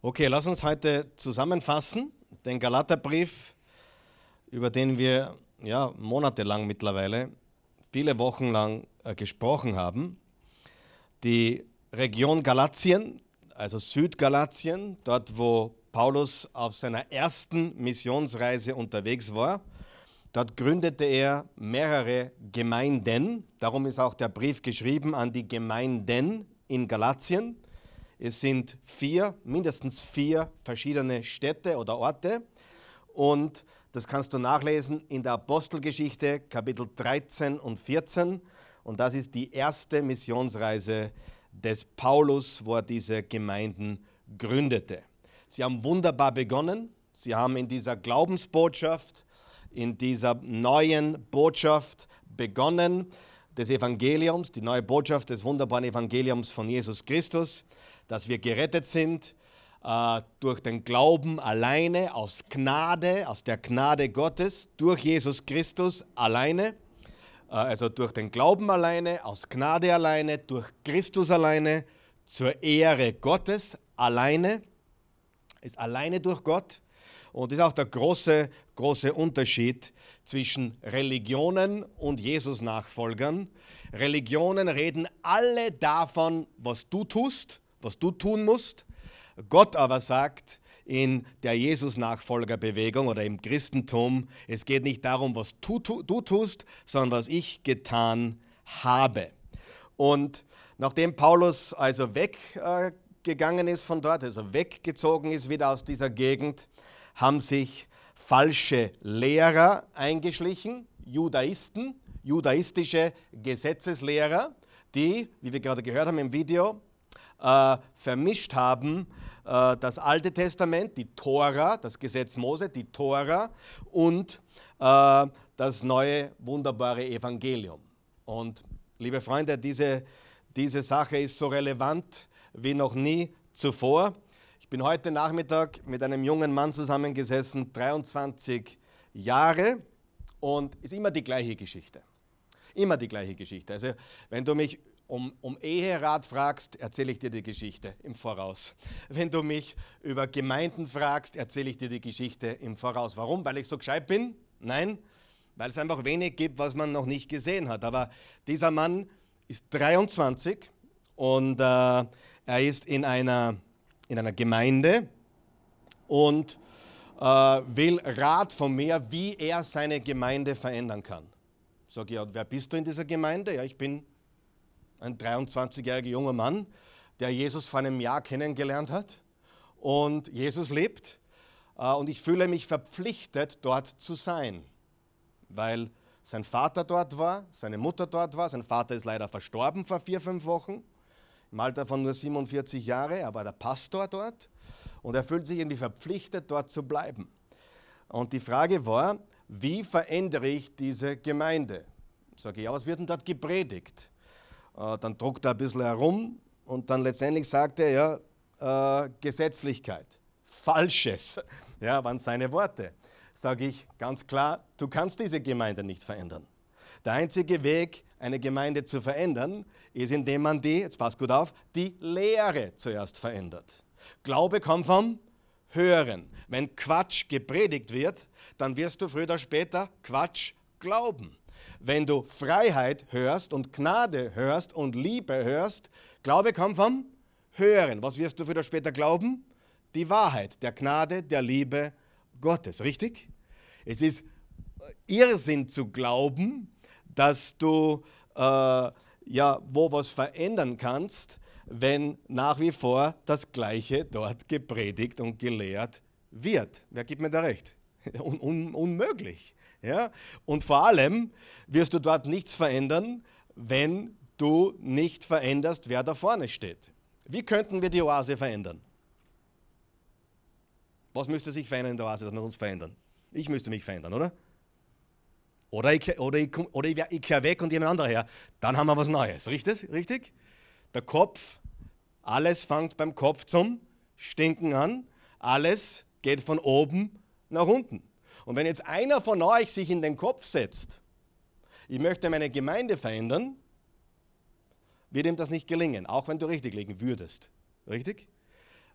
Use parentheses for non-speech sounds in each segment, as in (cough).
Okay, lass uns heute zusammenfassen den Galaterbrief, über den wir ja monatelang mittlerweile, viele Wochen lang äh, gesprochen haben. Die Region Galatien, also Südgalatien, dort wo Paulus auf seiner ersten Missionsreise unterwegs war, dort gründete er mehrere Gemeinden. Darum ist auch der Brief geschrieben an die Gemeinden in Galatien. Es sind vier, mindestens vier verschiedene Städte oder Orte. Und das kannst du nachlesen in der Apostelgeschichte, Kapitel 13 und 14. Und das ist die erste Missionsreise des Paulus, wo er diese Gemeinden gründete. Sie haben wunderbar begonnen. Sie haben in dieser Glaubensbotschaft, in dieser neuen Botschaft begonnen des Evangeliums, die neue Botschaft des wunderbaren Evangeliums von Jesus Christus dass wir gerettet sind äh, durch den Glauben alleine, aus Gnade, aus der Gnade Gottes, durch Jesus Christus alleine, äh, also durch den Glauben alleine, aus Gnade alleine, durch Christus alleine, zur Ehre Gottes alleine, ist alleine durch Gott. Und das ist auch der große, große Unterschied zwischen Religionen und Jesus-Nachfolgern. Religionen reden alle davon, was du tust, was du tun musst. Gott aber sagt in der Jesus-Nachfolgerbewegung oder im Christentum, es geht nicht darum, was du, du, du tust, sondern was ich getan habe. Und nachdem Paulus also weggegangen ist von dort, also weggezogen ist wieder aus dieser Gegend, haben sich falsche Lehrer eingeschlichen, Judaisten, judaistische Gesetzeslehrer, die, wie wir gerade gehört haben im Video, äh, vermischt haben, äh, das Alte Testament, die Tora, das Gesetz Mose, die Tora und äh, das neue wunderbare Evangelium. Und liebe Freunde, diese, diese Sache ist so relevant wie noch nie zuvor. Ich bin heute Nachmittag mit einem jungen Mann zusammengesessen, 23 Jahre, und ist immer die gleiche Geschichte. Immer die gleiche Geschichte. Also, wenn du mich um, um Eherat fragst, erzähle ich dir die Geschichte im Voraus. Wenn du mich über Gemeinden fragst, erzähle ich dir die Geschichte im Voraus. Warum? Weil ich so gescheit bin? Nein, weil es einfach wenig gibt, was man noch nicht gesehen hat. Aber dieser Mann ist 23 und äh, er ist in einer, in einer Gemeinde und äh, will Rat von mir, wie er seine Gemeinde verändern kann. Sag ich, ja, wer bist du in dieser Gemeinde? Ja, ich bin ein 23-jähriger junger Mann, der Jesus vor einem Jahr kennengelernt hat und Jesus lebt. Äh, und ich fühle mich verpflichtet, dort zu sein, weil sein Vater dort war, seine Mutter dort war. Sein Vater ist leider verstorben vor vier, fünf Wochen, im Alter von nur 47 Jahren. Er war der Pastor dort und er fühlt sich irgendwie verpflichtet, dort zu bleiben. Und die Frage war, wie verändere ich diese Gemeinde? Sage ich, ja, was wird denn dort gepredigt? Äh, dann druckt er ein bisschen herum und dann letztendlich sagt er, ja, äh, Gesetzlichkeit. Falsches, (laughs) ja, waren seine Worte. Sage ich ganz klar, du kannst diese Gemeinde nicht verändern. Der einzige Weg, eine Gemeinde zu verändern, ist, indem man die, jetzt passt gut auf, die Lehre zuerst verändert. Glaube kommt vom Hören. Wenn Quatsch gepredigt wird, dann wirst du früher oder später Quatsch glauben. Wenn du Freiheit hörst und Gnade hörst und Liebe hörst, Glaube kommt vom Hören. Was wirst du oder später glauben? Die Wahrheit der Gnade, der Liebe Gottes, richtig? Es ist Irrsinn zu glauben, dass du äh, ja wo was verändern kannst, wenn nach wie vor das Gleiche dort gepredigt und gelehrt wird. Wer gibt mir da recht? (laughs) Un un unmöglich. Ja? Und vor allem wirst du dort nichts verändern, wenn du nicht veränderst, wer da vorne steht. Wie könnten wir die Oase verändern? Was müsste sich verändern in der Oase, dass wir uns verändern? Ich müsste mich verändern, oder? Oder ich, oder ich, oder ich, ich kehre weg und jemand anderer her. Dann haben wir was Neues. Richtig? Richtig? Der Kopf, alles fängt beim Kopf zum Stinken an. Alles geht von oben nach unten. Und wenn jetzt einer von euch sich in den Kopf setzt, ich möchte meine Gemeinde verändern, wird ihm das nicht gelingen, auch wenn du richtig liegen würdest. Richtig?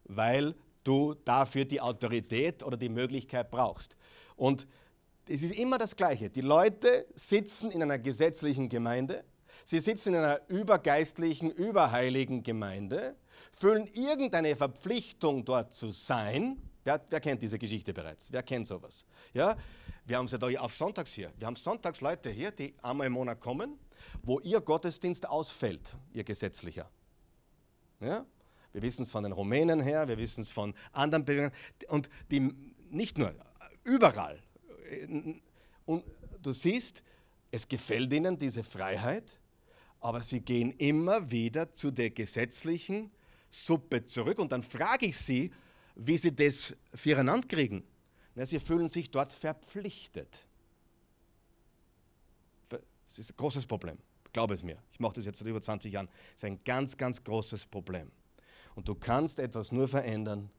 Weil du dafür die Autorität oder die Möglichkeit brauchst. Und es ist immer das Gleiche. Die Leute sitzen in einer gesetzlichen Gemeinde, sie sitzen in einer übergeistlichen, überheiligen Gemeinde, fühlen irgendeine Verpflichtung dort zu sein. Wer, wer, kennt diese Geschichte bereits? Wer kennt sowas? Ja? Wir haben es ja da auf Sonntags hier. Wir haben sonntags Leute hier, die einmal im Monat kommen, wo ihr Gottesdienst ausfällt, ihr gesetzlicher. Ja? Wir wissen es von den Rumänen her, wir wissen es von anderen Bewegungen und die nicht nur, überall. Und du siehst, es gefällt ihnen diese Freiheit, aber sie gehen immer wieder zu der gesetzlichen Suppe zurück und dann frage ich sie, wie sie das füreinander kriegen. Na, sie fühlen sich dort verpflichtet. Das ist ein großes Problem. Glaube es mir. Ich mache das jetzt seit über 20 Jahren. Das ist ein ganz, ganz großes Problem. Und du kannst etwas nur verändern,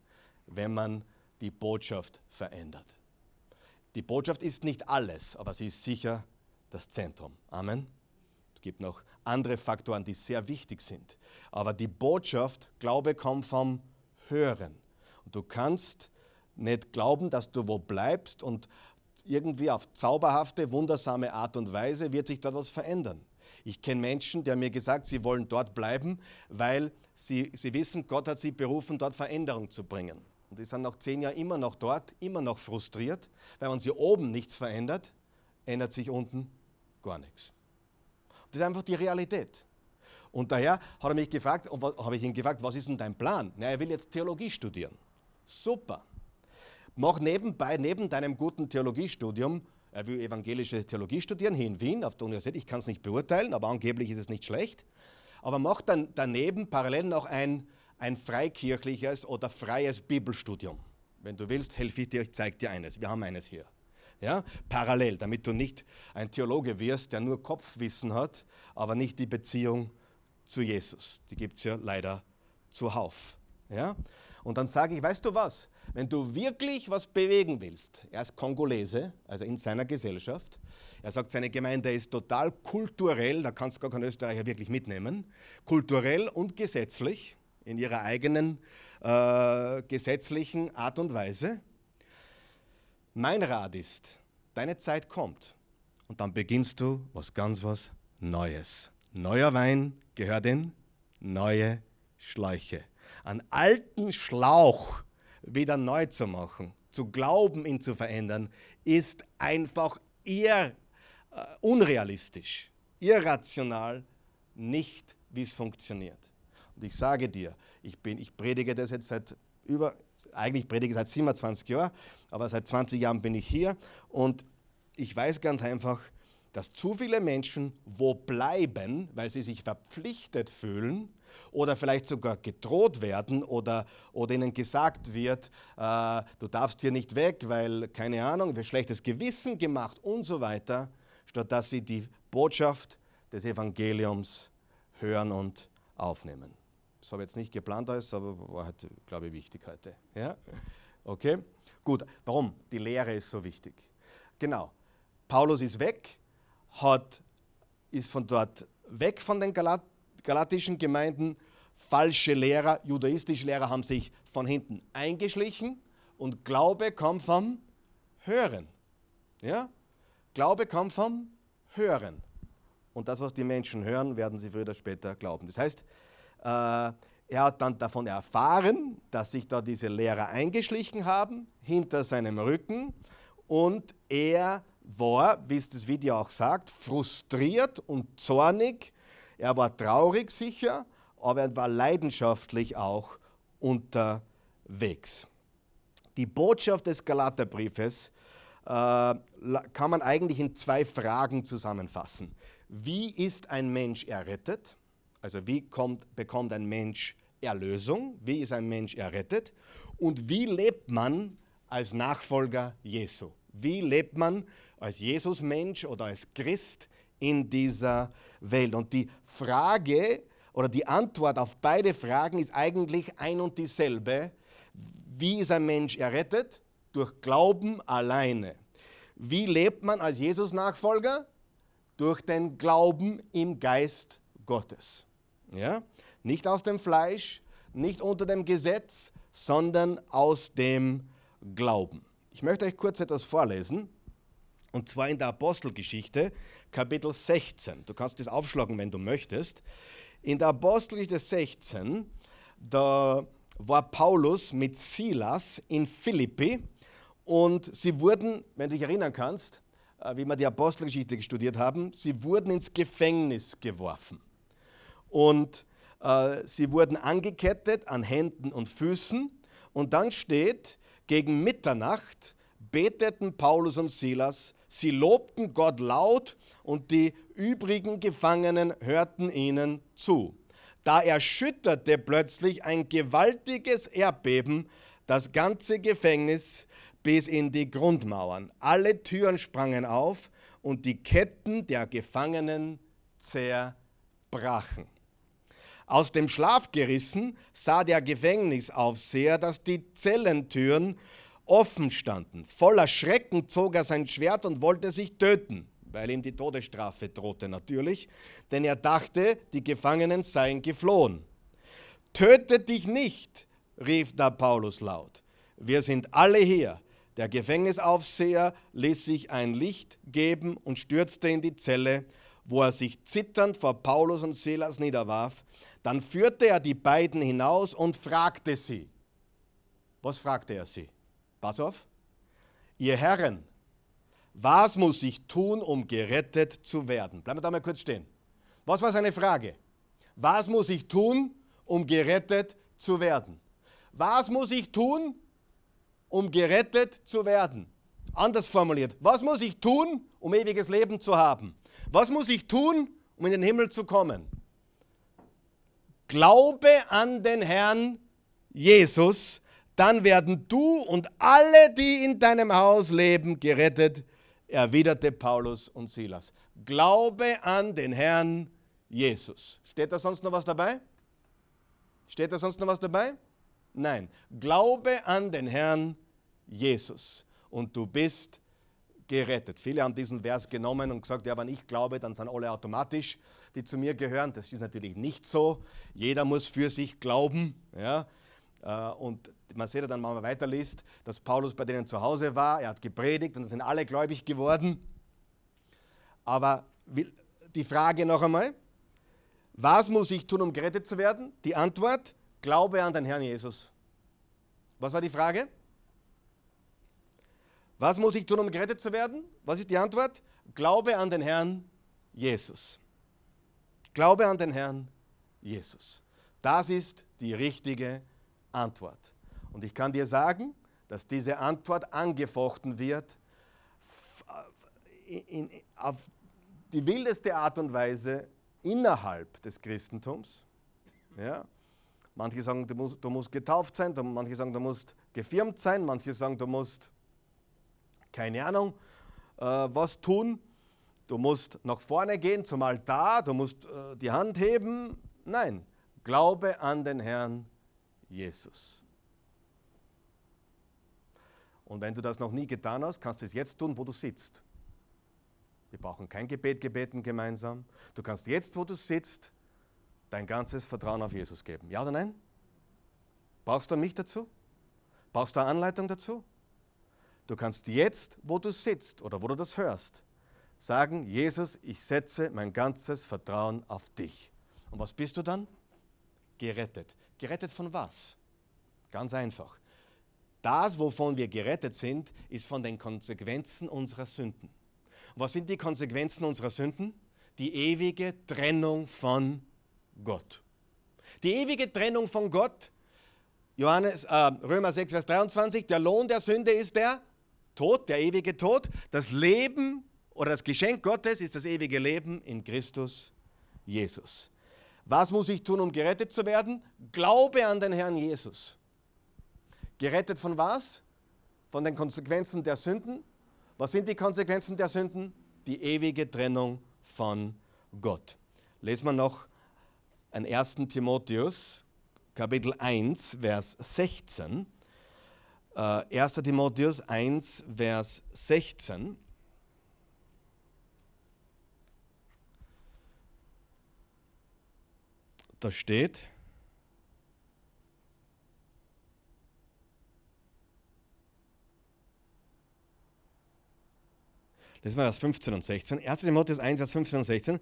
wenn man die Botschaft verändert. Die Botschaft ist nicht alles, aber sie ist sicher das Zentrum. Amen. Es gibt noch andere Faktoren, die sehr wichtig sind. Aber die Botschaft, Glaube kommt vom Hören. Und du kannst nicht glauben, dass du wo bleibst und irgendwie auf zauberhafte, wundersame Art und Weise wird sich dort was verändern. Ich kenne Menschen, die haben mir gesagt, sie wollen dort bleiben, weil sie, sie wissen, Gott hat sie berufen, dort Veränderung zu bringen. Und die sind nach zehn Jahren immer noch dort, immer noch frustriert, weil wenn sie oben nichts verändert, ändert sich unten gar nichts. Das ist einfach die Realität. Und daher hat er mich gefragt, habe ich ihn gefragt, was ist denn dein Plan? Na, er will jetzt Theologie studieren. Super. Mach nebenbei, neben deinem guten Theologiestudium, er will evangelische Theologie studieren hier in Wien auf der Universität. Ich kann es nicht beurteilen, aber angeblich ist es nicht schlecht. Aber mach dann daneben parallel noch ein, ein freikirchliches oder freies Bibelstudium. Wenn du willst, helfe ich dir, ich zeige dir eines. Wir haben eines hier. Ja? Parallel, damit du nicht ein Theologe wirst, der nur Kopfwissen hat, aber nicht die Beziehung zu Jesus. Die gibt es ja leider zuhauf. Ja? Und dann sage ich, weißt du was, wenn du wirklich was bewegen willst, er ist Kongolese, also in seiner Gesellschaft, er sagt, seine Gemeinde ist total kulturell, da kannst du gar keinen Österreicher wirklich mitnehmen, kulturell und gesetzlich, in ihrer eigenen äh, gesetzlichen Art und Weise. Mein Rat ist, deine Zeit kommt und dann beginnst du was ganz was Neues. Neuer Wein gehört in neue Schläuche einen alten Schlauch wieder neu zu machen, zu glauben, ihn zu verändern, ist einfach eher äh, unrealistisch, irrational, nicht wie es funktioniert. Und ich sage dir, ich, bin, ich predige das jetzt seit über, eigentlich predige ich seit 27 Jahren, aber seit 20 Jahren bin ich hier und ich weiß ganz einfach, dass zu viele Menschen wo bleiben, weil sie sich verpflichtet fühlen oder vielleicht sogar gedroht werden oder, oder ihnen gesagt wird, äh, du darfst hier nicht weg, weil, keine Ahnung, wir schlechtes Gewissen gemacht und so weiter, statt dass sie die Botschaft des Evangeliums hören und aufnehmen. Das habe ich jetzt nicht geplant alles, aber war halt, glaube ich, wichtig heute. Ja? Okay? Gut, warum? Die Lehre ist so wichtig. Genau. Paulus ist weg, hat, ist von dort weg von den Galat galatischen Gemeinden. Falsche Lehrer, judaistische Lehrer haben sich von hinten eingeschlichen und Glaube kam vom Hören. Ja? Glaube kam vom Hören. Und das, was die Menschen hören, werden sie früher oder später glauben. Das heißt, äh, er hat dann davon erfahren, dass sich da diese Lehrer eingeschlichen haben, hinter seinem Rücken, und er war, wie es das Video auch sagt, frustriert und zornig. Er war traurig sicher, aber er war leidenschaftlich auch unterwegs. Die Botschaft des Galaterbriefes äh, kann man eigentlich in zwei Fragen zusammenfassen. Wie ist ein Mensch errettet? Also wie kommt, bekommt ein Mensch Erlösung? Wie ist ein Mensch errettet? Und wie lebt man als Nachfolger Jesu? Wie lebt man als Jesus-Mensch oder als Christ in dieser Welt? Und die Frage oder die Antwort auf beide Fragen ist eigentlich ein und dieselbe. Wie ist ein Mensch errettet? Durch Glauben alleine. Wie lebt man als Jesus-Nachfolger? Durch den Glauben im Geist Gottes. Ja? Nicht aus dem Fleisch, nicht unter dem Gesetz, sondern aus dem Glauben. Ich möchte euch kurz etwas vorlesen, und zwar in der Apostelgeschichte, Kapitel 16. Du kannst das aufschlagen, wenn du möchtest. In der Apostelgeschichte 16, da war Paulus mit Silas in Philippi und sie wurden, wenn du dich erinnern kannst, äh, wie wir die Apostelgeschichte studiert haben, sie wurden ins Gefängnis geworfen. Und äh, sie wurden angekettet an Händen und Füßen. Und dann steht, gegen Mitternacht beteten Paulus und Silas, sie lobten Gott laut und die übrigen Gefangenen hörten ihnen zu. Da erschütterte plötzlich ein gewaltiges Erdbeben das ganze Gefängnis bis in die Grundmauern. Alle Türen sprangen auf und die Ketten der Gefangenen zerbrachen. Aus dem Schlaf gerissen sah der Gefängnisaufseher, dass die Zellentüren offen standen. Voller Schrecken zog er sein Schwert und wollte sich töten, weil ihm die Todesstrafe drohte natürlich, denn er dachte, die Gefangenen seien geflohen. Töte dich nicht, rief da Paulus laut. Wir sind alle hier. Der Gefängnisaufseher ließ sich ein Licht geben und stürzte in die Zelle, wo er sich zitternd vor Paulus und Silas niederwarf. Dann führte er die beiden hinaus und fragte sie. Was fragte er sie? Pass auf. Ihr Herren, was muss ich tun, um gerettet zu werden? Bleiben wir da mal kurz stehen. Was war seine Frage? Was muss ich tun, um gerettet zu werden? Was muss ich tun, um gerettet zu werden? Anders formuliert, was muss ich tun, um ewiges Leben zu haben? Was muss ich tun, um in den Himmel zu kommen? Glaube an den Herrn Jesus, dann werden du und alle, die in deinem Haus leben, gerettet, erwiderte Paulus und Silas. Glaube an den Herrn Jesus. Steht da sonst noch was dabei? Steht da sonst noch was dabei? Nein. Glaube an den Herrn Jesus und du bist gerettet. Viele haben diesen Vers genommen und gesagt, ja, wenn ich glaube, dann sind alle automatisch, die zu mir gehören. Das ist natürlich nicht so. Jeder muss für sich glauben. Ja? Äh, und man sieht ja dann, wenn man weiterliest, dass Paulus bei denen zu Hause war, er hat gepredigt und sind alle gläubig geworden. Aber die Frage noch einmal, was muss ich tun, um gerettet zu werden? Die Antwort, glaube an den Herrn Jesus. Was war die Frage? Was muss ich tun, um gerettet zu werden? Was ist die Antwort? Glaube an den Herrn Jesus. Glaube an den Herrn Jesus. Das ist die richtige Antwort. Und ich kann dir sagen, dass diese Antwort angefochten wird auf die wildeste Art und Weise innerhalb des Christentums. Ja? Manche sagen, du musst, du musst getauft sein, manche sagen, du musst gefirmt sein, manche sagen, du musst keine Ahnung, äh, was tun. Du musst nach vorne gehen zum Altar, du musst äh, die Hand heben. Nein, glaube an den Herrn Jesus. Und wenn du das noch nie getan hast, kannst du es jetzt tun, wo du sitzt. Wir brauchen kein Gebet gebeten gemeinsam. Du kannst jetzt, wo du sitzt, dein ganzes Vertrauen auf Jesus geben. Ja oder nein? Brauchst du mich dazu? Brauchst du eine Anleitung dazu? Du kannst jetzt, wo du sitzt oder wo du das hörst, sagen, Jesus, ich setze mein ganzes Vertrauen auf dich. Und was bist du dann? Gerettet. Gerettet von was? Ganz einfach. Das, wovon wir gerettet sind, ist von den Konsequenzen unserer Sünden. Was sind die Konsequenzen unserer Sünden? Die ewige Trennung von Gott. Die ewige Trennung von Gott, Johannes, äh, Römer 6, Vers 23, der Lohn der Sünde ist der Tod, der ewige Tod. Das Leben oder das Geschenk Gottes ist das ewige Leben in Christus Jesus. Was muss ich tun, um gerettet zu werden? Glaube an den Herrn Jesus. Gerettet von was? Von den Konsequenzen der Sünden. Was sind die Konsequenzen der Sünden? Die ewige Trennung von Gott. Lesen wir noch ein 1. Timotheus, Kapitel 1, Vers 16. 1. Äh, Timotheus 1, Vers 16. da steht, Das war Vers 15 und 16. 1. Timotheus 1, Vers 15 und 16.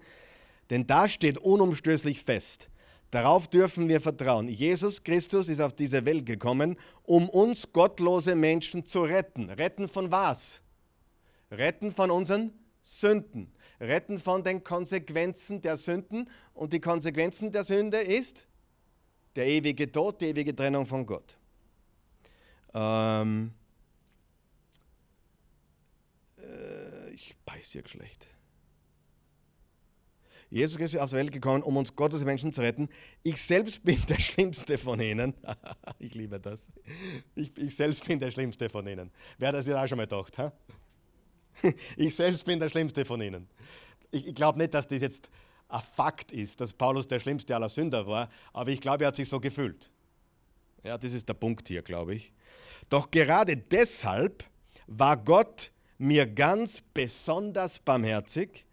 Denn da steht unumstößlich fest. Darauf dürfen wir vertrauen. Jesus Christus ist auf diese Welt gekommen, um uns gottlose Menschen zu retten. Retten von was? Retten von unseren Sünden. Retten von den Konsequenzen der Sünden. Und die Konsequenzen der Sünde ist der ewige Tod, die ewige Trennung von Gott. Ähm, äh, ich beiß hier schlecht. Jesus ist auf die Welt gekommen, um uns Gottes Menschen zu retten. Ich selbst bin der Schlimmste von ihnen. (laughs) ich liebe das. Ich, ich, selbst bin der Schlimmste von ihnen. Wer hat das jetzt auch schon mal gedacht? Ha? (laughs) Ich selbst bin der Schlimmste von ihnen. Ich, glaube nicht, dass das jetzt ein Fakt ist, dass Paulus der schlimmste aller Sünder war, aber ich glaube, er hat sich so gefühlt. Ja, das ist der Punkt hier, glaube ich. Doch gerade deshalb war Gott mir ganz besonders barmherzig.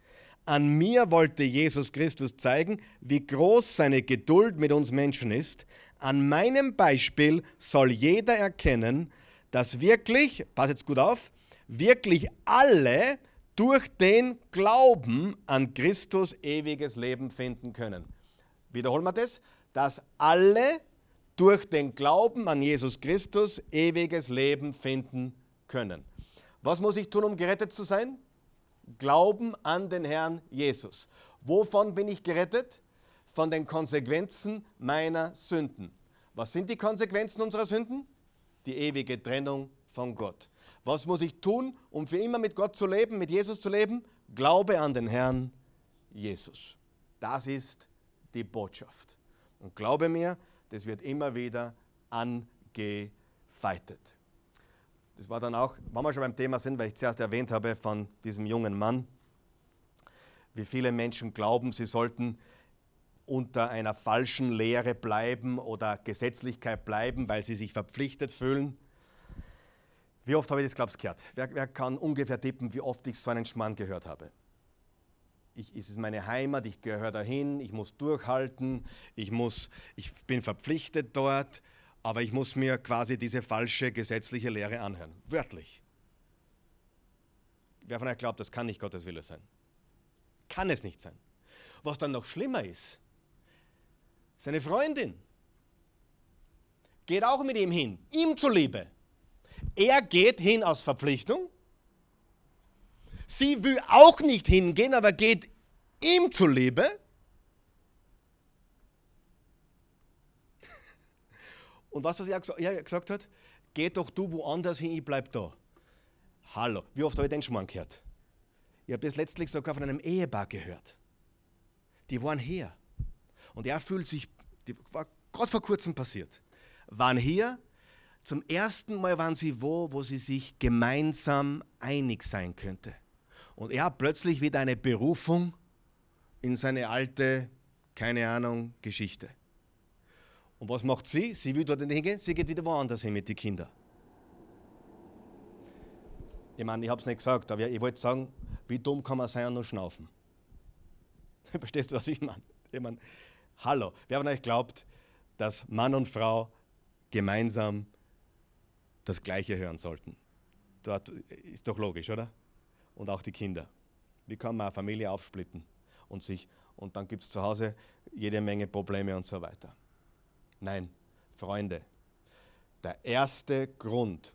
An mir wollte Jesus Christus zeigen, wie groß seine Geduld mit uns Menschen ist. An meinem Beispiel soll jeder erkennen, dass wirklich, pass jetzt gut auf, wirklich alle durch den Glauben an Christus ewiges Leben finden können. Wiederholen wir das, dass alle durch den Glauben an Jesus Christus ewiges Leben finden können. Was muss ich tun, um gerettet zu sein? Glauben an den Herrn Jesus. Wovon bin ich gerettet? Von den Konsequenzen meiner Sünden. Was sind die Konsequenzen unserer Sünden? Die ewige Trennung von Gott. Was muss ich tun, um für immer mit Gott zu leben, mit Jesus zu leben? Glaube an den Herrn Jesus. Das ist die Botschaft. Und glaube mir, das wird immer wieder angefeitet. Das war dann auch, wenn wir schon beim Thema sind, weil ich zuerst erwähnt habe von diesem jungen Mann, wie viele Menschen glauben, sie sollten unter einer falschen Lehre bleiben oder Gesetzlichkeit bleiben, weil sie sich verpflichtet fühlen. Wie oft habe ich das, glaubst gehört? Wer, wer, kann ungefähr tippen, wie oft ich so einen Schmarrn gehört habe? Ich, es ist meine Heimat, ich gehöre dahin, ich muss durchhalten, ich, muss, ich bin verpflichtet dort aber ich muss mir quasi diese falsche gesetzliche Lehre anhören. Wörtlich. Wer von euch glaubt, das kann nicht Gottes Wille sein? Kann es nicht sein. Was dann noch schlimmer ist, seine Freundin geht auch mit ihm hin, ihm zuliebe. Er geht hin aus Verpflichtung. Sie will auch nicht hingehen, aber geht ihm zuliebe. (laughs) Und was, was er gesagt hat? Geh doch du woanders hin, ich bleib da. Hallo, wie oft habe ich den Schmarrn gehört? Ich habe das letztlich sogar von einem Ehepaar gehört. Die waren hier. Und er fühlt sich, die war gerade vor kurzem passiert, waren hier. Zum ersten Mal waren sie wo, wo sie sich gemeinsam einig sein könnte. Und er hat plötzlich wieder eine Berufung in seine alte, keine Ahnung, Geschichte. Und was macht sie? Sie will dort hingehen, sie geht wieder woanders hin mit den Kindern. Ich meine, ich habe es nicht gesagt, aber ich wollte sagen, wie dumm kann man sein und nur schnaufen? (laughs) Verstehst du, was ich meine? Ich meine, hallo, wer von euch glaubt, dass Mann und Frau gemeinsam das Gleiche hören sollten? Dort ist doch logisch, oder? Und auch die Kinder. Wie kann man eine Familie aufsplitten und sich und dann gibt es zu Hause jede Menge Probleme und so weiter. Nein, Freunde, der erste Grund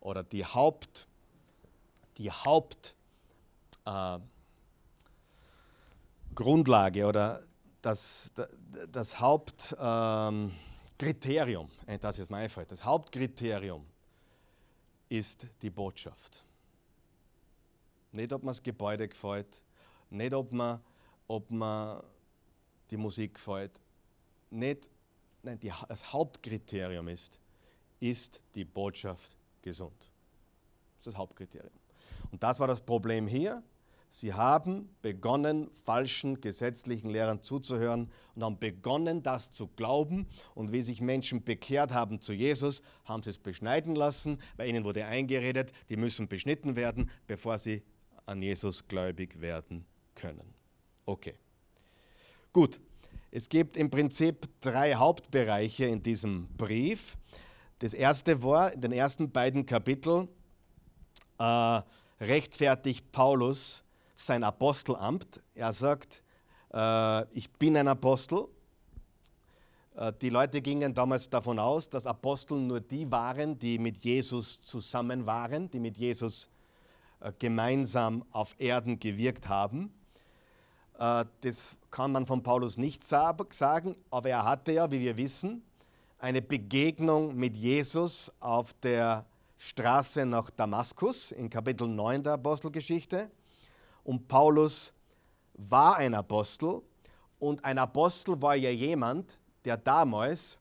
oder die Haupt, die Hauptgrundlage äh, oder das, das Hauptkriterium, ähm, das ist mein einfällt, das Hauptkriterium ist die Botschaft. Nicht, ob man das Gebäude gefällt, nicht, ob man, ob man die Musik gefällt, nicht, nein, die, das Hauptkriterium ist, ist die Botschaft gesund. Das ist das Hauptkriterium. Und das war das Problem hier. Sie haben begonnen, falschen gesetzlichen Lehrern zuzuhören und haben begonnen, das zu glauben. Und wie sich Menschen bekehrt haben zu Jesus, haben sie es beschneiden lassen, weil ihnen wurde eingeredet, die müssen beschnitten werden, bevor sie an Jesus gläubig werden können. Okay. Gut, es gibt im Prinzip drei Hauptbereiche in diesem Brief. Das erste war in den ersten beiden Kapiteln äh, rechtfertigt Paulus sein Apostelamt. Er sagt, äh, ich bin ein Apostel. Äh, die Leute gingen damals davon aus, dass Apostel nur die waren, die mit Jesus zusammen waren, die mit Jesus äh, gemeinsam auf Erden gewirkt haben. Äh, das kann man von Paulus nicht sagen, aber er hatte ja, wie wir wissen, eine Begegnung mit Jesus auf der Straße nach Damaskus in Kapitel 9 der Apostelgeschichte. Und Paulus war ein Apostel und ein Apostel war ja jemand, der damals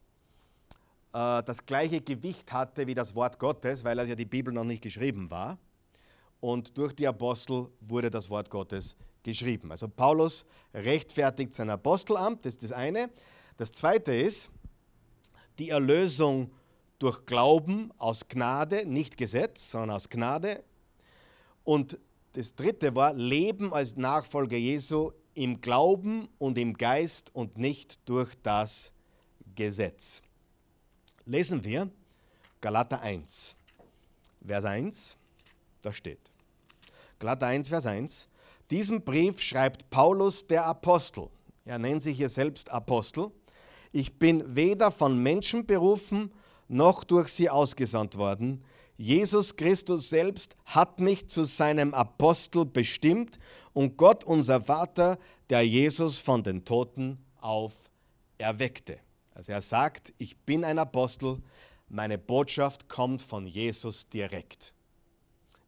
äh, das gleiche Gewicht hatte wie das Wort Gottes, weil also ja die Bibel noch nicht geschrieben war. Und durch die Apostel wurde das Wort Gottes geschrieben. Also Paulus rechtfertigt sein Apostelamt, das ist das eine. Das zweite ist die Erlösung durch Glauben aus Gnade, nicht Gesetz, sondern aus Gnade. Und das dritte war Leben als Nachfolger Jesu im Glauben und im Geist und nicht durch das Gesetz. Lesen wir Galater 1, Vers 1, da steht. Galater 1, Vers 1. Diesen Brief schreibt Paulus der Apostel. Er nennt sich hier selbst Apostel. Ich bin weder von Menschen berufen, noch durch sie ausgesandt worden. Jesus Christus selbst hat mich zu seinem Apostel bestimmt und Gott, unser Vater, der Jesus von den Toten auferweckte. Also er sagt, ich bin ein Apostel, meine Botschaft kommt von Jesus direkt.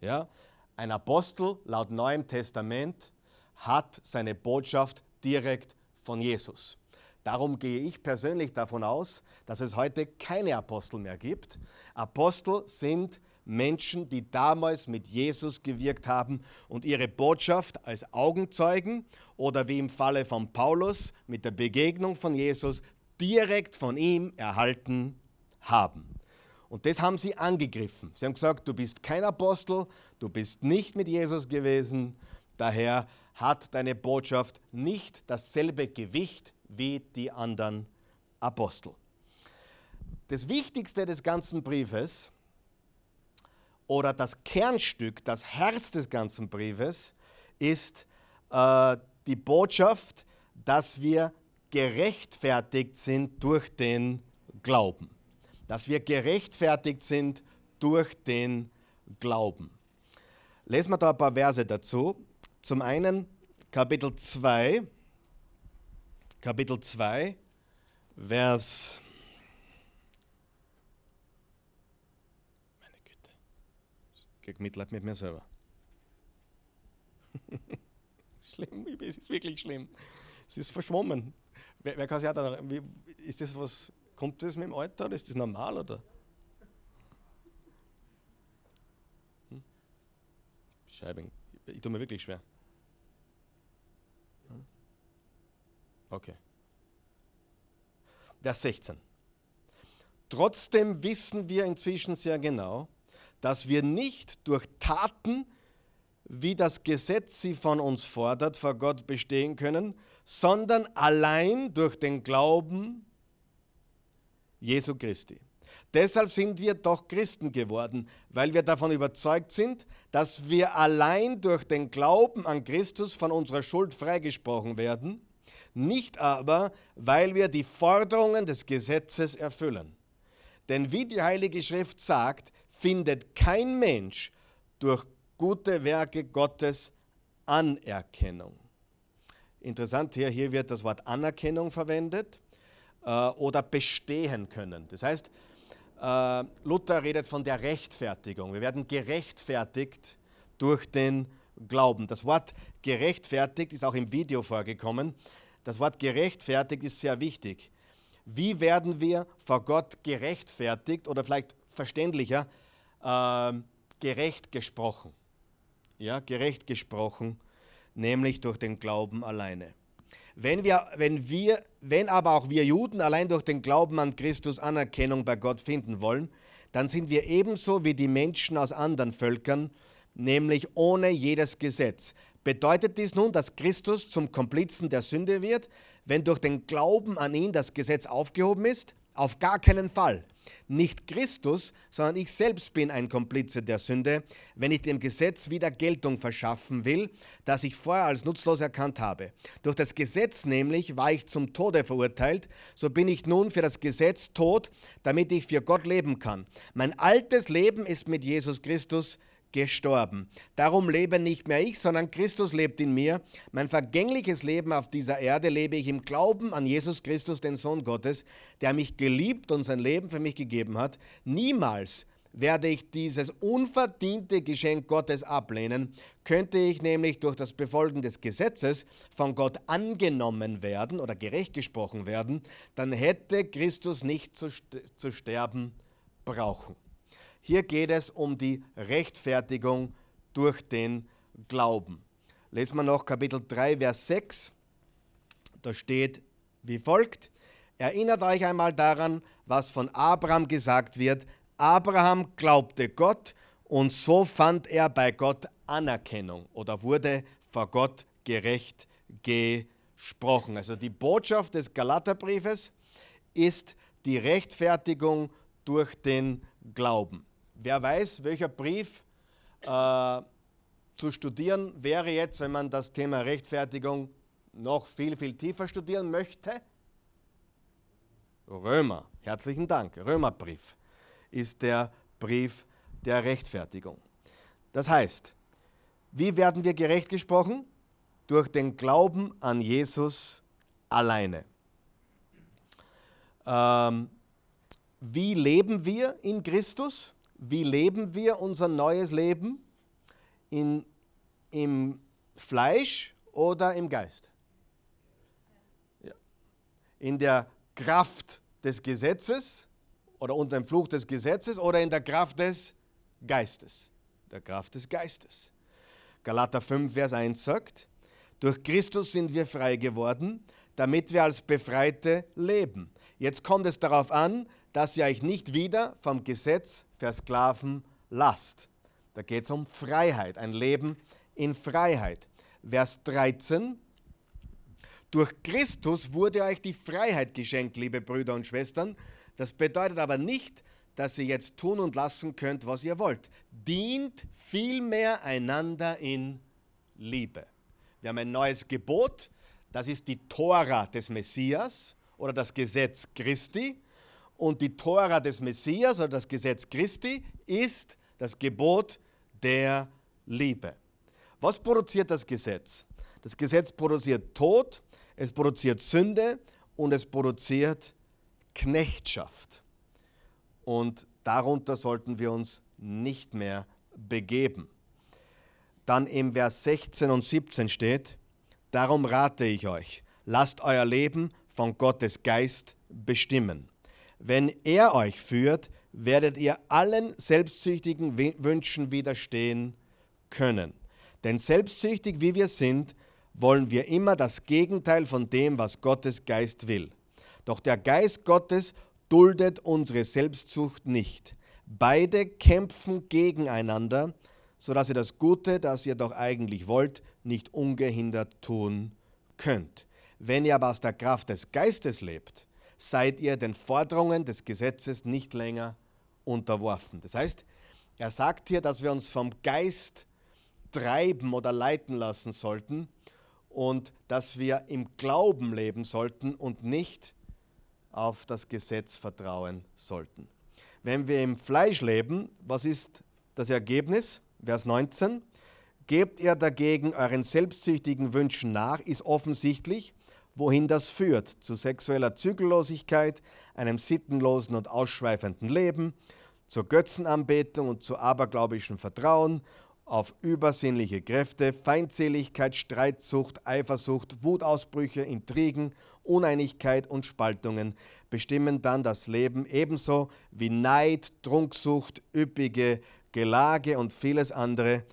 Ja, ein Apostel laut Neuem Testament hat seine Botschaft direkt von Jesus. Darum gehe ich persönlich davon aus, dass es heute keine Apostel mehr gibt. Apostel sind Menschen, die damals mit Jesus gewirkt haben und ihre Botschaft als Augenzeugen oder wie im Falle von Paulus mit der Begegnung von Jesus direkt von ihm erhalten haben. Und das haben sie angegriffen. Sie haben gesagt, du bist kein Apostel, du bist nicht mit Jesus gewesen, daher hat deine Botschaft nicht dasselbe Gewicht wie die anderen Apostel. Das Wichtigste des ganzen Briefes oder das Kernstück, das Herz des ganzen Briefes ist äh, die Botschaft, dass wir gerechtfertigt sind durch den Glauben dass wir gerechtfertigt sind durch den Glauben. Lesen wir da ein paar Verse dazu. Zum einen Kapitel 2, Kapitel 2, Vers. Meine Güte. Ich Mitleid mit mir selber. (laughs) schlimm, (laughs) es ist wirklich schlimm. Es ist verschwommen. Wer, wer kann sich auch da, ist das was Kommt das mit dem Alter oder ist das normal? Oder? Hm? Scheiben. Ich tue mir wirklich schwer. Okay. Vers 16. Trotzdem wissen wir inzwischen sehr genau, dass wir nicht durch Taten, wie das Gesetz sie von uns fordert, vor Gott bestehen können, sondern allein durch den Glauben Jesu Christi. Deshalb sind wir doch Christen geworden, weil wir davon überzeugt sind, dass wir allein durch den Glauben an Christus von unserer Schuld freigesprochen werden, nicht aber, weil wir die Forderungen des Gesetzes erfüllen. Denn wie die Heilige Schrift sagt, findet kein Mensch durch gute Werke Gottes Anerkennung. Interessant hier, hier wird das Wort Anerkennung verwendet äh, oder bestehen können. Das heißt, äh, Luther redet von der Rechtfertigung. Wir werden gerechtfertigt durch den Glauben. Das Wort gerechtfertigt ist auch im Video vorgekommen. Das Wort gerechtfertigt ist sehr wichtig. Wie werden wir vor Gott gerechtfertigt oder vielleicht verständlicher, äh, gerecht gesprochen? Ja, gerecht gesprochen, nämlich durch den Glauben alleine. Wenn, wir, wenn, wir, wenn aber auch wir Juden allein durch den Glauben an Christus Anerkennung bei Gott finden wollen, dann sind wir ebenso wie die Menschen aus anderen Völkern, nämlich ohne jedes Gesetz. Bedeutet dies nun, dass Christus zum Komplizen der Sünde wird, wenn durch den Glauben an ihn das Gesetz aufgehoben ist? Auf gar keinen Fall. Nicht Christus, sondern ich selbst bin ein Komplize der Sünde, wenn ich dem Gesetz wieder Geltung verschaffen will, das ich vorher als nutzlos erkannt habe. Durch das Gesetz nämlich war ich zum Tode verurteilt, so bin ich nun für das Gesetz tot, damit ich für Gott leben kann. Mein altes Leben ist mit Jesus Christus gestorben. Darum lebe nicht mehr ich, sondern Christus lebt in mir. Mein vergängliches Leben auf dieser Erde lebe ich im Glauben an Jesus Christus, den Sohn Gottes, der mich geliebt und sein Leben für mich gegeben hat. Niemals werde ich dieses unverdiente Geschenk Gottes ablehnen, könnte ich nämlich durch das Befolgen des Gesetzes von Gott angenommen werden oder gerecht gesprochen werden, dann hätte Christus nicht zu, sterben brauchen. Hier geht es um die Rechtfertigung durch den Glauben. Lesen wir noch Kapitel 3, Vers 6. Da steht wie folgt. Erinnert euch einmal daran, was von Abraham gesagt wird. Abraham glaubte Gott und so fand er bei Gott Anerkennung oder wurde vor Gott gerecht gesprochen. Also die Botschaft des Galaterbriefes ist die Rechtfertigung durch den Glauben. Wer weiß, welcher Brief äh, zu studieren wäre jetzt, wenn man das Thema Rechtfertigung noch viel, viel tiefer studieren möchte? Römer. Herzlichen Dank. Römerbrief ist der Brief der Rechtfertigung. Das heißt, wie werden wir gerecht gesprochen? Durch den Glauben an Jesus alleine. Ähm, wie leben wir in Christus? Wie leben wir unser neues Leben? In, Im Fleisch oder im Geist? Ja. In der Kraft des Gesetzes oder unter dem Fluch des Gesetzes oder in der Kraft des Geistes? Der Kraft des Geistes. Galater 5, Vers 1 sagt, durch Christus sind wir frei geworden, damit wir als Befreite leben. Jetzt kommt es darauf an, dass ihr euch nicht wieder vom Gesetz versklaven lasst. Da geht es um Freiheit, ein Leben in Freiheit. Vers 13. Durch Christus wurde euch die Freiheit geschenkt, liebe Brüder und Schwestern. Das bedeutet aber nicht, dass ihr jetzt tun und lassen könnt, was ihr wollt. Dient vielmehr einander in Liebe. Wir haben ein neues Gebot, das ist die Tora des Messias oder das Gesetz Christi. Und die Tora des Messias oder das Gesetz Christi ist das Gebot der Liebe. Was produziert das Gesetz? Das Gesetz produziert Tod, es produziert Sünde und es produziert Knechtschaft. Und darunter sollten wir uns nicht mehr begeben. Dann im Vers 16 und 17 steht, darum rate ich euch, lasst euer Leben von Gottes Geist bestimmen. Wenn er euch führt, werdet ihr allen selbstsüchtigen Wünschen widerstehen können. Denn selbstsüchtig wie wir sind, wollen wir immer das Gegenteil von dem, was Gottes Geist will. Doch der Geist Gottes duldet unsere Selbstsucht nicht. Beide kämpfen gegeneinander, sodass ihr das Gute, das ihr doch eigentlich wollt, nicht ungehindert tun könnt. Wenn ihr aber aus der Kraft des Geistes lebt, seid ihr den Forderungen des Gesetzes nicht länger unterworfen. Das heißt, er sagt hier, dass wir uns vom Geist treiben oder leiten lassen sollten und dass wir im Glauben leben sollten und nicht auf das Gesetz vertrauen sollten. Wenn wir im Fleisch leben, was ist das Ergebnis? Vers 19. Gebt ihr dagegen euren selbstsüchtigen Wünschen nach, ist offensichtlich, wohin das führt, zu sexueller Zügellosigkeit, einem sittenlosen und ausschweifenden Leben, zur Götzenanbetung und zu abergläubischem Vertrauen auf übersinnliche Kräfte, Feindseligkeit, Streitsucht, Eifersucht, Wutausbrüche, Intrigen, Uneinigkeit und Spaltungen bestimmen dann das Leben ebenso wie Neid, Trunksucht, üppige Gelage und vieles andere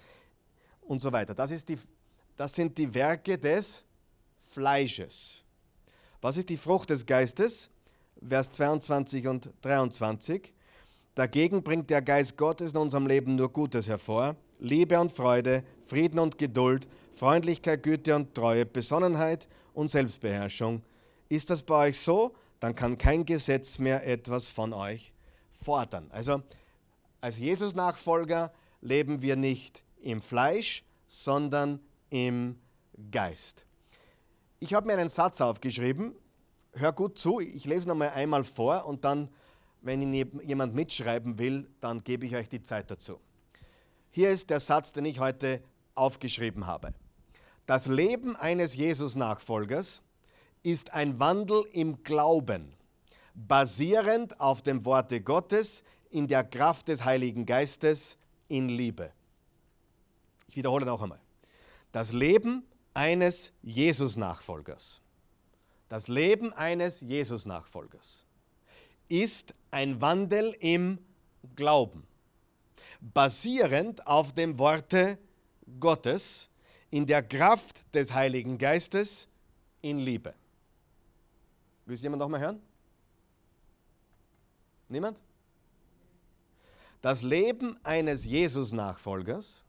und so weiter. Das, ist die, das sind die Werke des Fleisches. Was ist die Frucht des Geistes? Vers 22 und 23. Dagegen bringt der Geist Gottes in unserem Leben nur Gutes hervor. Liebe und Freude, Frieden und Geduld, Freundlichkeit, Güte und Treue, Besonnenheit und Selbstbeherrschung. Ist das bei euch so, dann kann kein Gesetz mehr etwas von euch fordern. Also als Jesus-Nachfolger leben wir nicht im Fleisch, sondern im Geist. Ich habe mir einen Satz aufgeschrieben. Hör gut zu, ich lese noch mal einmal vor und dann, wenn ihn jemand mitschreiben will, dann gebe ich euch die Zeit dazu. Hier ist der Satz, den ich heute aufgeschrieben habe. Das Leben eines Jesus-Nachfolgers ist ein Wandel im Glauben, basierend auf dem Worte Gottes, in der Kraft des Heiligen Geistes, in Liebe. Ich wiederhole noch einmal. Das Leben eines Jesus-Nachfolgers, das Leben eines Jesus-Nachfolgers ist ein Wandel im Glauben, basierend auf dem Worte Gottes, in der Kraft des Heiligen Geistes, in Liebe. Will jemand noch mal hören? Niemand? Das Leben eines Jesus-Nachfolgers,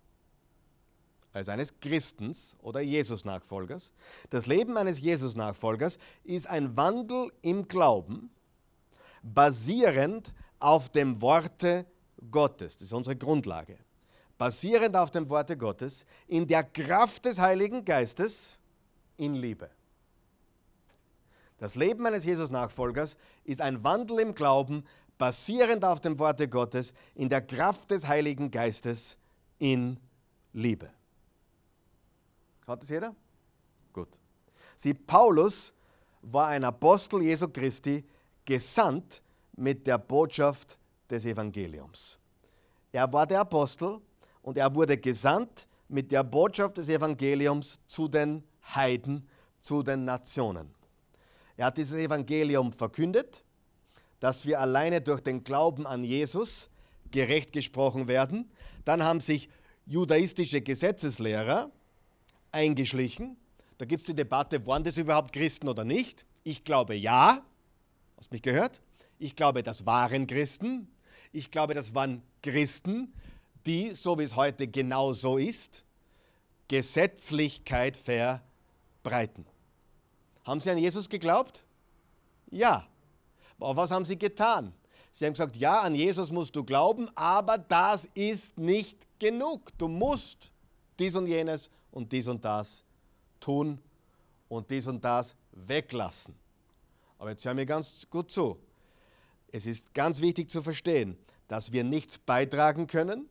also eines Christens oder Jesus-Nachfolgers, das Leben eines Jesus-Nachfolgers ist ein Wandel im Glauben, basierend auf dem Worte Gottes. Das ist unsere Grundlage. Basierend auf dem Worte Gottes, in der Kraft des Heiligen Geistes, in Liebe. Das Leben eines Jesus-Nachfolgers ist ein Wandel im Glauben, basierend auf dem Worte Gottes, in der Kraft des Heiligen Geistes, in Liebe. Hat das jeder? Gut. Sie, Paulus war ein Apostel Jesu Christi, gesandt mit der Botschaft des Evangeliums. Er war der Apostel und er wurde gesandt mit der Botschaft des Evangeliums zu den Heiden, zu den Nationen. Er hat dieses Evangelium verkündet, dass wir alleine durch den Glauben an Jesus gerecht gesprochen werden. Dann haben sich judaistische Gesetzeslehrer eingeschlichen. Da gibt es die Debatte, waren das überhaupt Christen oder nicht? Ich glaube ja. Hast mich gehört? Ich glaube, das waren Christen. Ich glaube, das waren Christen, die, so wie es heute genau so ist, Gesetzlichkeit verbreiten. Haben Sie an Jesus geglaubt? Ja. Aber was haben Sie getan? Sie haben gesagt, ja, an Jesus musst du glauben, aber das ist nicht genug. Du musst dies und jenes und dies und das tun und dies und das weglassen. Aber jetzt hören wir ganz gut zu. Es ist ganz wichtig zu verstehen, dass wir nichts beitragen können,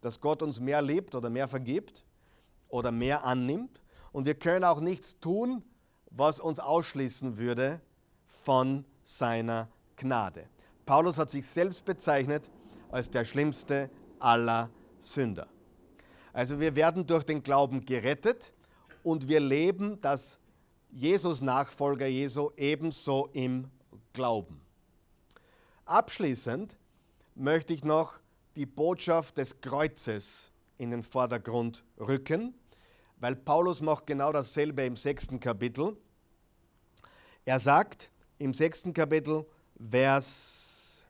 dass Gott uns mehr liebt oder mehr vergibt oder mehr annimmt. Und wir können auch nichts tun, was uns ausschließen würde von seiner Gnade. Paulus hat sich selbst bezeichnet als der schlimmste aller Sünder. Also wir werden durch den Glauben gerettet und wir leben das Jesus-Nachfolger Jesu ebenso im Glauben. Abschließend möchte ich noch die Botschaft des Kreuzes in den Vordergrund rücken weil Paulus macht genau dasselbe im sechsten Kapitel. Er sagt im sechsten Kapitel, Vers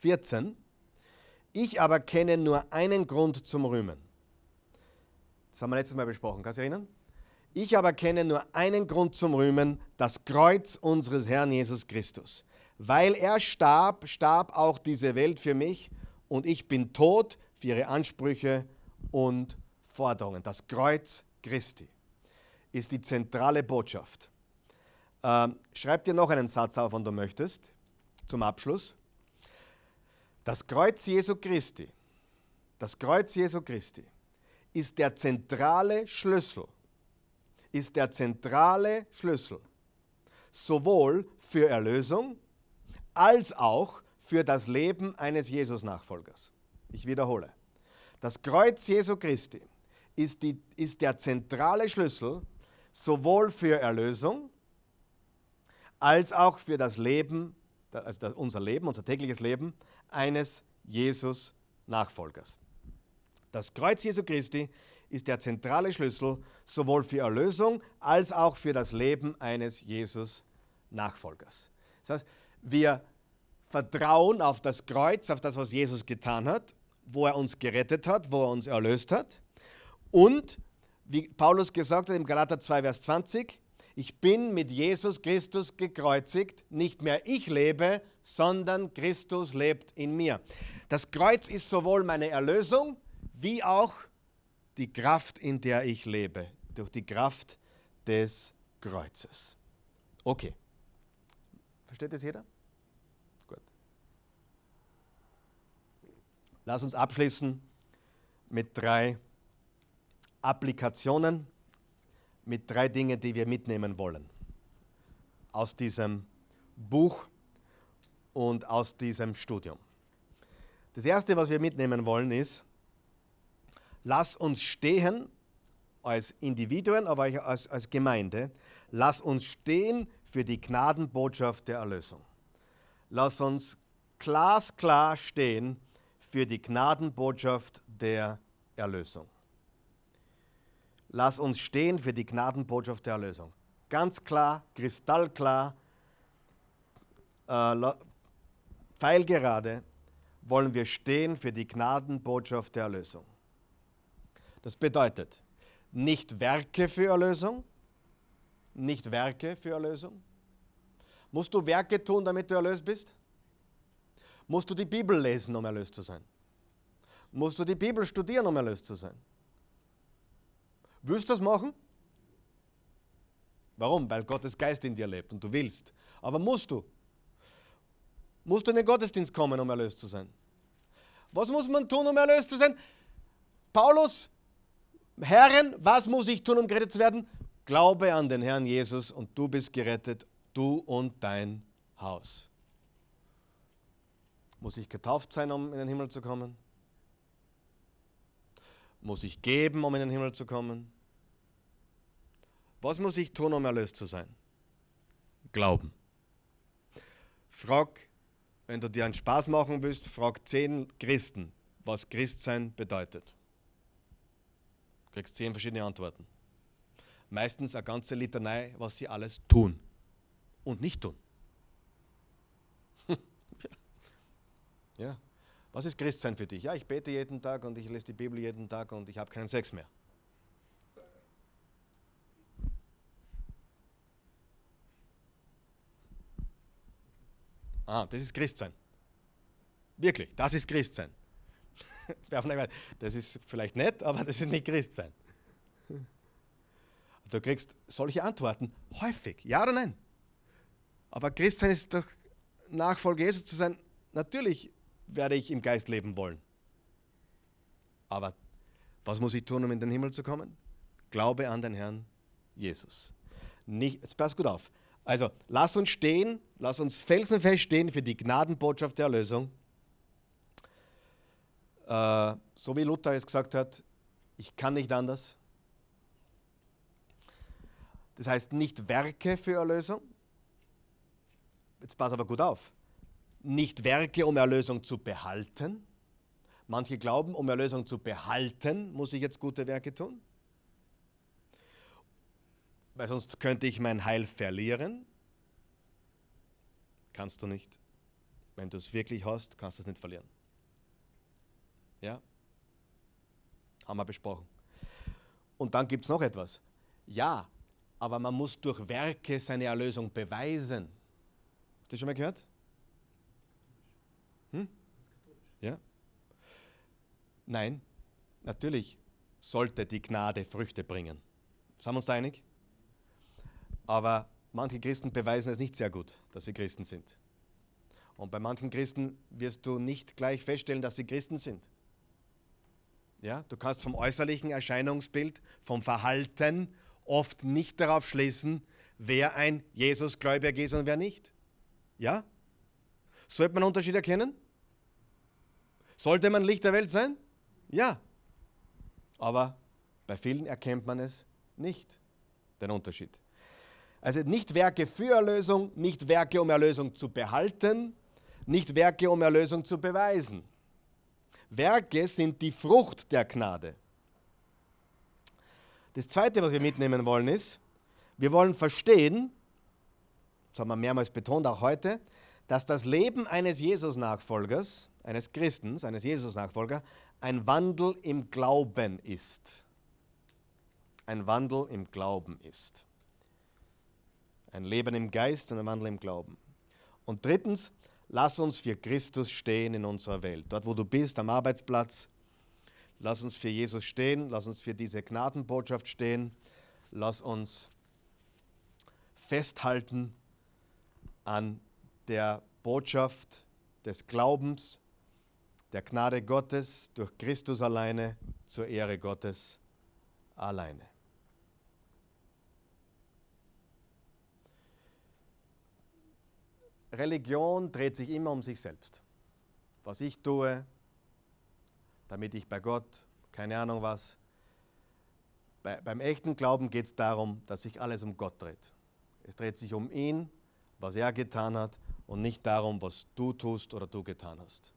14, ich aber kenne nur einen Grund zum Rühmen. Das haben wir letztes Mal besprochen, kannst du erinnern? Ich aber kenne nur einen Grund zum Rühmen, das Kreuz unseres Herrn Jesus Christus. Weil er starb, starb auch diese Welt für mich und ich bin tot für ihre Ansprüche und Forderungen. Das Kreuz Christi ist die zentrale Botschaft. Ähm, schreib dir noch einen Satz auf, wenn du möchtest, zum Abschluss. Das Kreuz Jesu Christi, das Kreuz Jesu Christi ist der zentrale Schlüssel, ist der zentrale Schlüssel sowohl für Erlösung als auch für das Leben eines Jesus-Nachfolgers. Ich wiederhole. Das Kreuz Jesu Christi ist, die, ist der zentrale Schlüssel sowohl für Erlösung als auch für das Leben, also unser Leben, unser tägliches Leben eines Jesus-Nachfolgers. Das Kreuz Jesu Christi ist der zentrale Schlüssel sowohl für Erlösung als auch für das Leben eines Jesus-Nachfolgers. Das heißt, wir vertrauen auf das Kreuz, auf das, was Jesus getan hat, wo er uns gerettet hat, wo er uns erlöst hat. Und, wie Paulus gesagt hat im Galater 2, Vers 20, ich bin mit Jesus Christus gekreuzigt, nicht mehr ich lebe, sondern Christus lebt in mir. Das Kreuz ist sowohl meine Erlösung wie auch die Kraft, in der ich lebe, durch die Kraft des Kreuzes. Okay. Versteht das jeder? Gut. Lass uns abschließen mit drei Applikationen mit drei Dingen, die wir mitnehmen wollen aus diesem Buch und aus diesem Studium. Das Erste, was wir mitnehmen wollen, ist, lass uns stehen als Individuen, aber auch als, als Gemeinde, lass uns stehen für die Gnadenbotschaft der Erlösung. Lass uns glasklar stehen für die Gnadenbotschaft der Erlösung. Lass uns stehen für die Gnadenbotschaft der Erlösung. Ganz klar, kristallklar, äh, pfeilgerade wollen wir stehen für die Gnadenbotschaft der Erlösung. Das bedeutet nicht Werke für Erlösung, nicht Werke für Erlösung. Musst du Werke tun, damit du erlöst bist? Musst du die Bibel lesen, um erlöst zu sein? Musst du die Bibel studieren, um erlöst zu sein? Willst du das machen? Warum? Weil Gottes Geist in dir lebt und du willst. Aber musst du? Musst du in den Gottesdienst kommen, um erlöst zu sein? Was muss man tun, um erlöst zu sein? Paulus, Herren, was muss ich tun, um gerettet zu werden? Glaube an den Herrn Jesus und du bist gerettet, du und dein Haus. Muss ich getauft sein, um in den Himmel zu kommen? Muss ich geben, um in den Himmel zu kommen? Was muss ich tun, um erlöst zu sein? Glauben. Frag, wenn du dir einen Spaß machen willst, frag zehn Christen, was Christsein bedeutet. Du kriegst zehn verschiedene Antworten. Meistens eine ganze Litanei, was sie alles tun und nicht tun. (laughs) ja. Was ist Christsein für dich? Ja, ich bete jeden Tag und ich lese die Bibel jeden Tag und ich habe keinen Sex mehr. Ah, das ist Christsein. Wirklich, das ist Christsein. (laughs) Das ist vielleicht nett, aber das ist nicht Christsein. Du kriegst solche Antworten häufig, ja oder nein? Aber Christsein ist doch Nachfolger Jesus zu sein. Natürlich werde ich im Geist leben wollen. Aber was muss ich tun, um in den Himmel zu kommen? Glaube an den Herrn Jesus. Nicht, jetzt pass gut auf. Also, lass uns stehen, lass uns felsenfest stehen für die Gnadenbotschaft der Erlösung. Äh, so wie Luther es gesagt hat, ich kann nicht anders. Das heißt nicht Werke für Erlösung. Jetzt pass aber gut auf. Nicht Werke, um Erlösung zu behalten. Manche glauben, um Erlösung zu behalten, muss ich jetzt gute Werke tun weil sonst könnte ich mein Heil verlieren. Kannst du nicht. Wenn du es wirklich hast, kannst du es nicht verlieren. Ja? Haben wir besprochen. Und dann gibt es noch etwas. Ja, aber man muss durch Werke seine Erlösung beweisen. Hast du das schon mal gehört? Hm? Ja? Nein, natürlich sollte die Gnade Früchte bringen. Sind wir uns da einig? Aber manche Christen beweisen es nicht sehr gut, dass sie Christen sind. Und bei manchen Christen wirst du nicht gleich feststellen, dass sie Christen sind. Ja, du kannst vom äußerlichen Erscheinungsbild, vom Verhalten oft nicht darauf schließen, wer ein Jesusgläubiger ist und wer nicht. Ja? Sollte man einen Unterschied erkennen? Sollte man Licht der Welt sein? Ja. Aber bei vielen erkennt man es nicht, den Unterschied. Also nicht Werke für Erlösung, nicht Werke, um Erlösung zu behalten, nicht Werke, um Erlösung zu beweisen. Werke sind die Frucht der Gnade. Das Zweite, was wir mitnehmen wollen, ist, wir wollen verstehen, das haben wir mehrmals betont, auch heute, dass das Leben eines Jesus-Nachfolgers, eines Christens, eines Jesus-Nachfolgers, ein Wandel im Glauben ist. Ein Wandel im Glauben ist. Ein Leben im Geist und ein Wandel im Glauben. Und drittens, lass uns für Christus stehen in unserer Welt. Dort, wo du bist, am Arbeitsplatz, lass uns für Jesus stehen, lass uns für diese Gnadenbotschaft stehen, lass uns festhalten an der Botschaft des Glaubens, der Gnade Gottes durch Christus alleine zur Ehre Gottes alleine. Religion dreht sich immer um sich selbst. Was ich tue, damit ich bei Gott, keine Ahnung was. Bei, beim echten Glauben geht es darum, dass sich alles um Gott dreht. Es dreht sich um ihn, was er getan hat und nicht darum, was du tust oder du getan hast.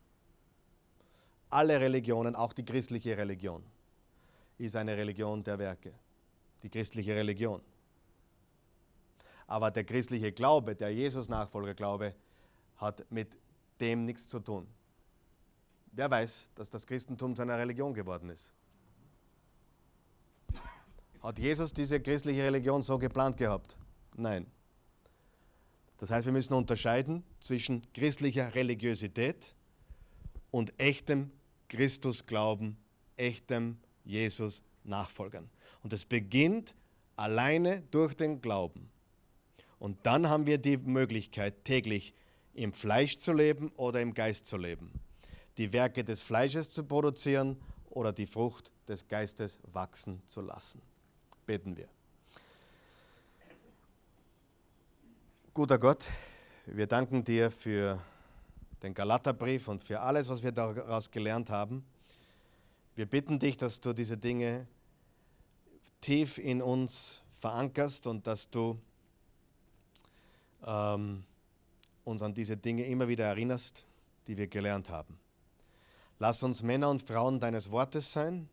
Alle Religionen, auch die christliche Religion, ist eine Religion der Werke. Die christliche Religion. Aber der christliche Glaube, der Jesus-Nachfolger-Glaube, hat mit dem nichts zu tun. Wer weiß, dass das Christentum zu einer Religion geworden ist? Hat Jesus diese christliche Religion so geplant gehabt? Nein. Das heißt, wir müssen unterscheiden zwischen christlicher Religiosität und echtem Christusglauben, echtem Jesus-Nachfolgern. Und es beginnt alleine durch den Glauben. Und dann haben wir die Möglichkeit, täglich im Fleisch zu leben oder im Geist zu leben. Die Werke des Fleisches zu produzieren oder die Frucht des Geistes wachsen zu lassen. Beten wir. Guter Gott, wir danken dir für den Galaterbrief und für alles, was wir daraus gelernt haben. Wir bitten dich, dass du diese Dinge tief in uns verankerst und dass du ähm, uns an diese Dinge immer wieder erinnerst, die wir gelernt haben. Lass uns Männer und Frauen deines Wortes sein.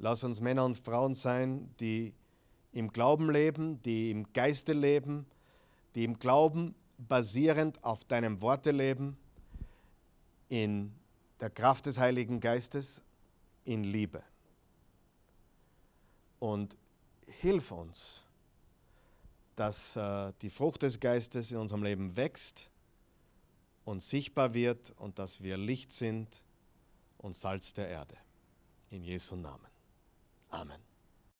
Lass uns Männer und Frauen sein, die im Glauben leben, die im Geiste leben, die im Glauben basierend auf deinem Worte leben, in der Kraft des Heiligen Geistes, in Liebe. Und hilf uns, dass äh, die Frucht des Geistes in unserem Leben wächst und sichtbar wird und dass wir Licht sind und Salz der Erde. In Jesu Namen. Amen.